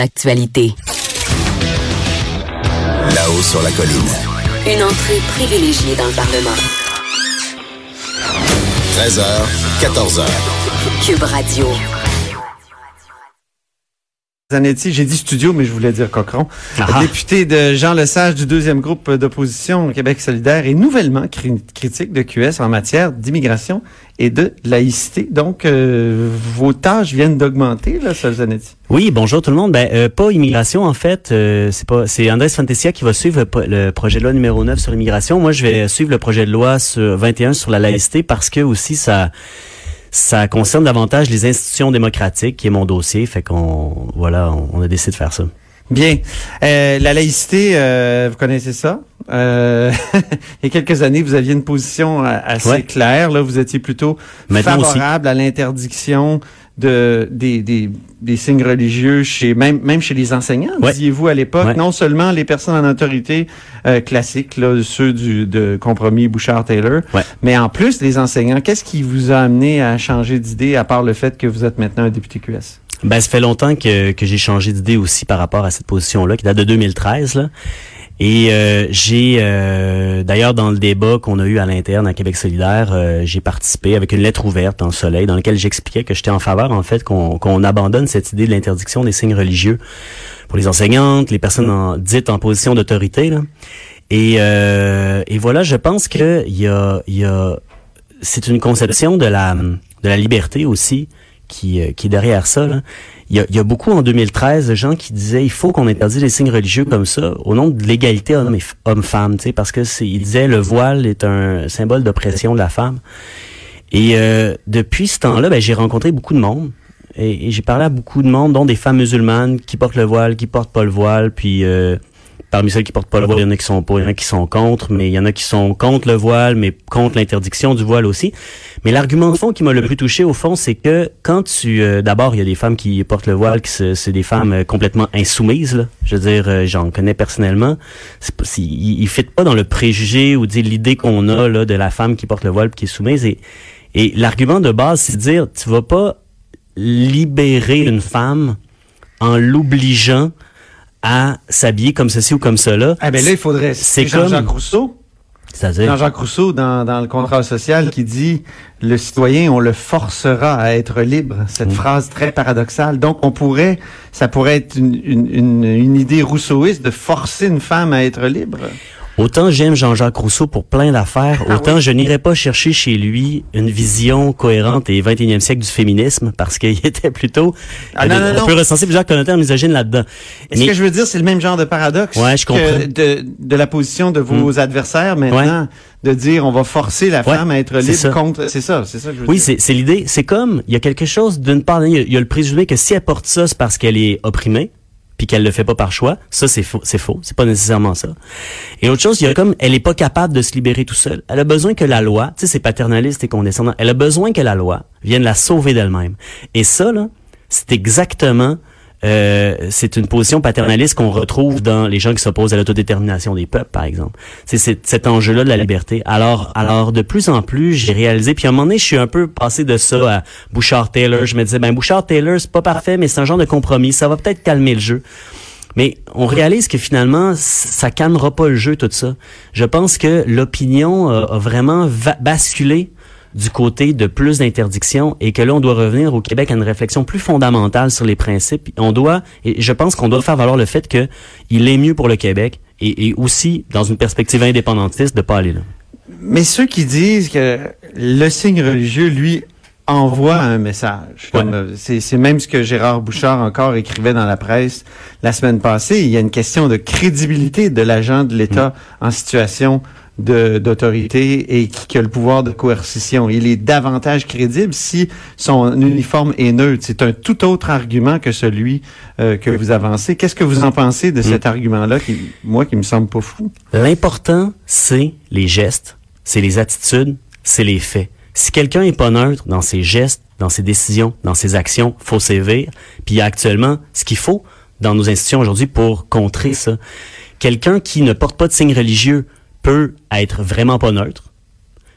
Actualité. Là-haut sur la colline. Une entrée privilégiée dans le Parlement. 13h, 14h. Cube Radio. Zanetti, j'ai dit studio, mais je voulais dire Cochron. Ah. Député de Jean Lesage du deuxième groupe d'opposition Québec solidaire et nouvellement cri- critique de QS en matière d'immigration et de laïcité. Donc, euh, vos tâches viennent d'augmenter, là, ça, Zanetti. Oui, bonjour tout le monde. Ben, euh, pas immigration en fait. euh, c'est pas, c'est Andrés Fantesia qui va suivre le, pro- le projet de loi numéro 9 sur l'immigration. Moi, je vais suivre le projet de loi sur 21 sur la laïcité parce que aussi ça, ça concerne davantage les institutions démocratiques, qui est mon dossier. Fait qu'on, voilà, on, on a décidé de faire ça. Bien. Euh, la laïcité, euh, vous connaissez ça? Euh, il y a quelques années, vous aviez une position euh, assez Ouais. claire. Là, vous étiez plutôt Maintenant aussi. favorable à l'interdiction de des, des, des signes religieux chez même même chez les enseignants, Ouais. disiez-vous à l'époque. Ouais. Non seulement les personnes en autorité euh, classiques, là, ceux du de compromis Bouchard-Taylor, Ouais. mais en plus les enseignants. Qu'est-ce qui vous a amené à changer d'idée, à part le fait que vous êtes maintenant un député QS? Ben, ça fait longtemps que, que j'ai changé d'idée aussi par rapport à cette position-là, qui date de 2013. Là. Et euh, j'ai, euh, d'ailleurs, dans le débat qu'on a eu à l'interne à Québec solidaire, euh, j'ai participé avec une lettre ouverte dans le Soleil, dans laquelle j'expliquais que j'étais en faveur, en fait, qu'on qu'on abandonne cette idée de l'interdiction des signes religieux pour les enseignantes, les personnes en- dites en position d'autorité. Et, euh, et voilà, je pense que y a, y a, c'est une conception de la, de la liberté aussi qui, euh, qui est derrière ça. Là. Il, y a, beaucoup en 2013 de gens qui disaient il faut qu'on interdise les signes religieux comme ça au nom de l'égalité homme et homme-femme, tu sais, parce que c'est, ils disaient le voile est un symbole d'oppression de la femme. Et euh, depuis ce temps-là, ben, j'ai rencontré beaucoup de monde. Et, et j'ai parlé à beaucoup de monde, dont des femmes musulmanes qui portent le voile, qui portent pas le voile, puis euh, parmi celles qui portent pas le voile, il y en a qui sont pour, il y en a qui sont contre, mais il y en a qui sont contre le voile, mais contre l'interdiction du voile aussi. Mais l'argument fond qui m'a le plus touché au fond, c'est que quand tu, euh, d'abord, il y a des femmes qui portent le voile, qui c'est des femmes euh, complètement insoumises. Là. Je veux dire, euh, j'en connais personnellement. Pas, ils, ils fitent pas dans le préjugé ou l'idée qu'on a là de la femme qui porte le voile qui est soumise. Et, et l'argument de base, c'est de dire, tu vas pas libérer une femme en l'obligeant à s'habiller comme ceci ou comme cela. Ah ben là, il faudrait. C'est Jean-Jacques comme- Rousseau. C'est-à-dire, Jean-Jacques Rousseau, dans, dans le contrat social, qui dit le citoyen, on le forcera à être libre. Cette phrase très paradoxale. Donc, on pourrait, ça pourrait être une, une, une, une idée rousseauiste de forcer une femme à être libre. Autant j'aime Jean-Jacques Rousseau pour plein d'affaires, Ah autant je n'irai pas chercher chez lui une vision cohérente et 21e siècle du féminisme parce qu'il était plutôt... Ah, non, des- non, on non. peut recenser plusieurs connotaires misogynes là-dedans. Mais- que je veux dire, c'est le même genre de paradoxe Ouais, je que de, de la position de vos adversaires maintenant, de dire on va forcer la Ouais, femme à être libre ça. contre. C'est ça, c'est ça que je veux Oui, dire. c'est c'est l'idée. C'est comme, il y a quelque chose, d'une part, il y, a, il y a le présumé que si elle porte ça, c'est parce qu'elle est opprimée, puis qu'elle le fait pas par choix. Ça, c'est faux. C'est faux. C'est pas nécessairement ça. Et autre chose, il y a comme, elle est pas capable de se libérer tout seul. Elle a besoin que la loi, tu sais, c'est paternaliste et condescendant. Elle a besoin que la loi vienne la sauver d'elle-même. Et ça, là, c'est exactement, euh, c'est une position paternaliste qu'on retrouve dans les gens qui s'opposent à l'autodétermination des peuples, par exemple. C'est cet enjeu-là de la liberté. Alors, alors de plus en plus, j'ai réalisé. Puis à un moment donné, je suis un peu passé de ça à Bouchard Taylor. Je me disais, ben Bouchard Taylor, c'est pas parfait, mais c'est un genre de compromis. Ça va peut-être calmer le jeu. Mais on réalise que finalement, ça calmera pas le jeu, tout ça. Je pense que l'opinion a, a vraiment va- basculé du côté de plus d'interdictions et que là, on doit revenir au Québec à une réflexion plus fondamentale sur les principes. On doit, et je pense qu'on doit faire valoir le fait que il est mieux pour le Québec et, et aussi, dans une perspective indépendantiste, de pas aller là. Mais ceux qui disent que le signe religieux, lui, envoie un message. Ouais. euh, c'est, même ce que Gérard Bouchard encore écrivait dans la presse la semaine passée. Il y a une question de crédibilité de l'agent de l'État en situation d'autorité et qui, qui a le pouvoir de coercition. Il est davantage crédible si son uniforme est neutre. C'est un tout autre argument que celui euh, que vous avancez. Qu'est-ce que vous en pensez de cet argument-là qui, moi, qui me semble pas fou? L'important, c'est les gestes, c'est les attitudes, c'est les faits. Si quelqu'un est pas neutre dans ses gestes, dans ses décisions, dans ses actions, faut sévir. Puis il y a actuellement ce qu'il faut dans nos institutions aujourd'hui pour contrer ça. Quelqu'un qui ne porte pas de signe religieux peut être vraiment pas neutre.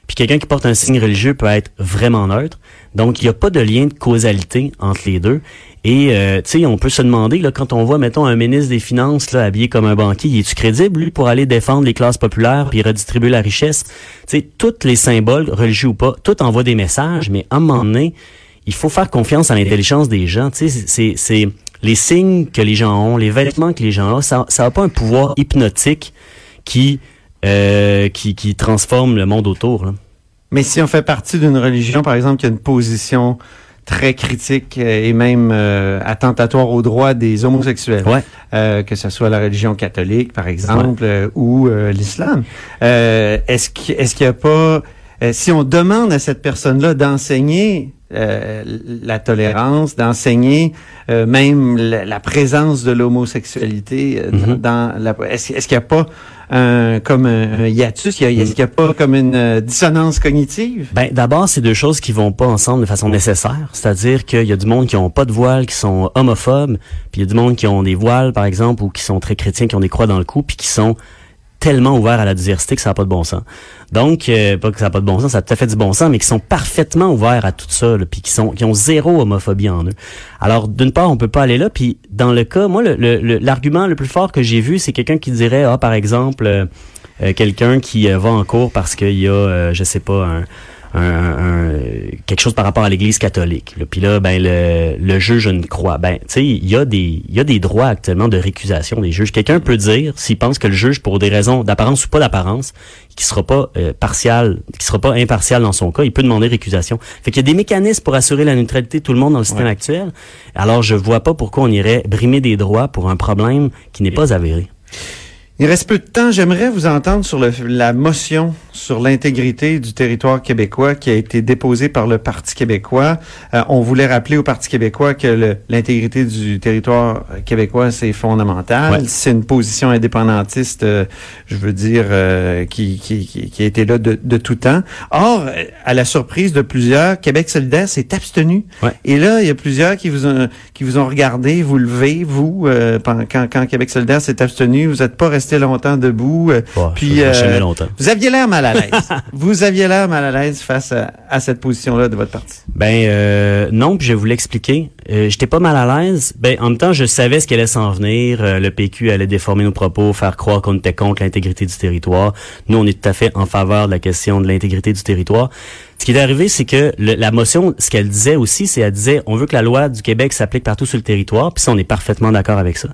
Puis quelqu'un qui porte un signe religieux peut être vraiment neutre. Donc, il n'y a pas de lien de causalité entre les deux. Et, euh, tu sais, on peut se demander, là, quand on voit, mettons, un ministre des Finances là, habillé comme un banquier, est-tu crédible, lui, pour aller défendre les classes populaires puis redistribuer la richesse? Tu sais, tous les symboles, religieux ou pas, tout envoie des messages, mais à un moment donné, il faut faire confiance à l'intelligence des gens. Tu sais, c'est- c'est les signes que les gens ont, les vêtements que les gens ont, ça n'a pas un pouvoir hypnotique qui, euh, qui, qui transforme le monde autour. Là. Mais si on fait partie d'une religion, par exemple, qui a une position très critique et même euh, attentatoire aux droits des homosexuels, Ouais. euh, que ce soit la religion catholique, par exemple, euh, ou euh, l'islam, euh, est-ce qu'il est-ce qu'il y a pas... si on demande à cette personne-là d'enseigner euh, la tolérance, d'enseigner euh, même la, la présence de l'homosexualité euh, Mhm. dans la... Est-ce qu'il n'y a pas un, comme un, un hiatus? Il y a- Est-ce qu'il n'y a pas comme une dissonance cognitive? Ben, d'abord, c'est deux choses qui vont pas ensemble de façon nécessaire. C'est-à-dire qu'il y a du monde qui ont pas de voile, qui sont homophobes, puis il y a du monde qui ont des voiles, par exemple, ou qui sont très chrétiens, qui ont des croix dans le cou, puis qui sont tellement ouverts à la diversité que ça n'a pas de bon sens. Donc, euh, pas que ça n'a pas de bon sens, ça a tout à fait du bon sens, mais qui sont parfaitement ouverts à tout ça, là, puis qui sont qui ont zéro homophobie en eux. Alors, d'une part, on peut pas aller là, puis dans le cas, moi, l'argument le, plus fort que j'ai vu, c'est quelqu'un qui dirait, ah, par exemple, euh, euh, quelqu'un qui euh, va en cours parce qu'il y a, je sais pas, un, un- un- quelque chose par rapport à l'Église catholique. là. Puis là, ben le, le juge a une croix. Ben, tu sais, il y a des il y a des droits actuellement de récusation des juges. Quelqu'un peut dire s'il pense que le juge, pour des raisons d'apparence ou pas d'apparence, qui sera pas euh, partial, qui sera pas impartial dans son cas, il peut demander récusation. Fait qu'il y a des mécanismes pour assurer la neutralité de tout le monde dans le système actuel. Alors, je vois pas pourquoi on irait brimer des droits pour un problème qui n'est pas avéré. Il reste peu de temps. J'aimerais vous entendre sur le- la motion sur l'intégrité du territoire québécois qui a été déposée par le Parti québécois. Euh, on voulait rappeler au Parti québécois que l'intégrité du territoire québécois, c'est fondamental. Ouais. C'est une position indépendantiste, euh, je veux dire, euh, qui, qui, qui, qui a été là de, de tout temps. Or, à la surprise de plusieurs, Québec solidaire s'est abstenu. Ouais. Et là, il y a plusieurs qui vous ont, qui vous ont regardé, vous lever, vous, euh, quand, quand Québec solidaire s'est abstenu, vous n'êtes pas resté longtemps debout. euh, puis, euh, longtemps. vous aviez l'air mal à l'aise. vous aviez l'air mal à l'aise face à, à cette position-là de votre parti. Ben euh, non, puis je vais vous l'expliquer. Euh, J'étais pas mal à l'aise. Ben en même temps, je savais ce qui allait s'en venir. Euh, le PQ allait déformer nos propos, faire croire qu'on était contre l'intégrité du territoire. Nous, on est tout à fait en faveur de la question de l'intégrité du territoire. Ce qui est arrivé, c'est que la motion, ce qu'elle disait aussi, c'est elle disait, on veut que la loi du Québec s'applique partout sur le territoire, puis ça, on est parfaitement d'accord avec ça.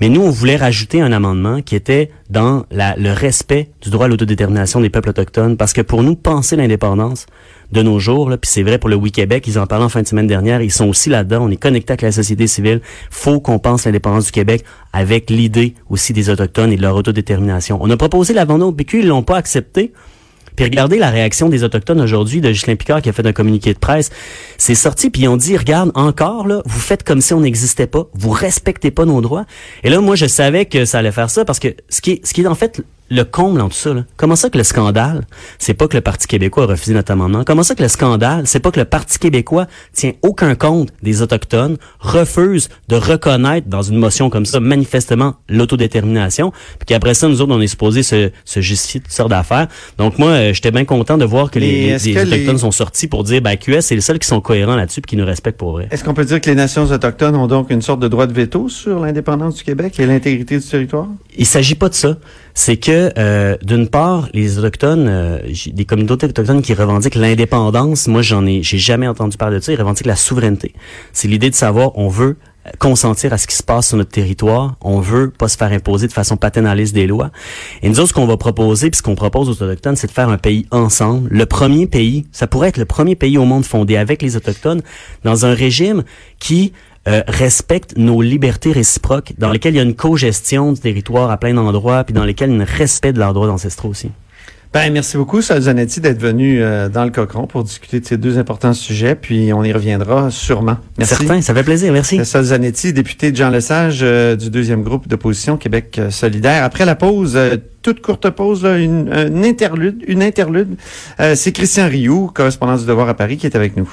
Mais nous, on voulait rajouter un amendement qui était dans le respect du droit à l'autodétermination des peuples autochtones, parce que pour nous, penser l'indépendance de nos jours, puis c'est vrai pour le Oui Québec, ils en parlaient en fin de semaine dernière, ils sont aussi là-dedans, on est connecté avec la société civile, faut qu'on pense l'indépendance du Québec avec l'idée aussi des Autochtones et de leur autodétermination. On a proposé l'abandon au PQ, ils l'ont pas accepté, puis regardez la réaction des Autochtones aujourd'hui de Ghislain Picard qui a fait un communiqué de presse. C'est sorti, puis ils ont dit, regarde, encore, là, vous faites comme si on n'existait pas, vous respectez pas nos droits. Et là, moi, je savais que ça allait faire ça, parce que ce qui ce qui est en fait le comble en tout ça, là, comment ça que le scandale, c'est pas que le Parti québécois a refusé notre amendement, comment ça que le scandale, c'est pas que le Parti québécois tient aucun compte des Autochtones, refuse de reconnaître dans une motion comme ça, manifestement, l'autodétermination, puis qu'après ça, nous autres, on est supposé se, se justifier de toutes sortes d'affaires? Donc moi, euh, j'étais bien content de voir que les, les- est-ce les que Autochtones les- sont sortis pour dire, ben, QS, c'est les seuls qui sont cohérents là-dessus puis qui nous respectent pour vrai. Est-ce qu'on peut dire que les nations autochtones ont donc une sorte de droit de veto sur l'indépendance du Québec et l'intégrité du territoire? Il s'agit pas de ça. C'est que, euh, d'une part, les autochtones, euh, des communautés autochtones qui revendiquent l'indépendance. Moi, j'en ai, j'ai jamais entendu parler de ça. Ils revendiquent la souveraineté. C'est l'idée de savoir, on veut consentir à ce qui se passe sur notre territoire. On veut pas se faire imposer de façon paternaliste des lois. Et nous autres, ce qu'on va proposer, puis ce qu'on propose aux autochtones, c'est de faire un pays ensemble. Le premier pays, ça pourrait être le premier pays au monde fondé avec les autochtones dans un régime qui euh, respecte nos libertés réciproques, dans lesquelles il y a une co-gestion du territoire à plein d'endroits, puis dans lesquels il y a un respect de leurs droits ancestraux aussi. Ben, merci beaucoup, Sol Zanetti, d'être venu euh, dans le Cochon pour discuter de ces deux importants sujets, puis on y reviendra sûrement. Merci. Certain, ça fait plaisir, merci. Sol Zanetti, député de Jean Lesage euh, du deuxième groupe d'opposition Québec euh, solidaire. Après la pause, euh, toute courte pause, là, une, une interlude, une interlude. Euh, C'est Christian Rioux, correspondant du Devoir à Paris, qui est avec nous.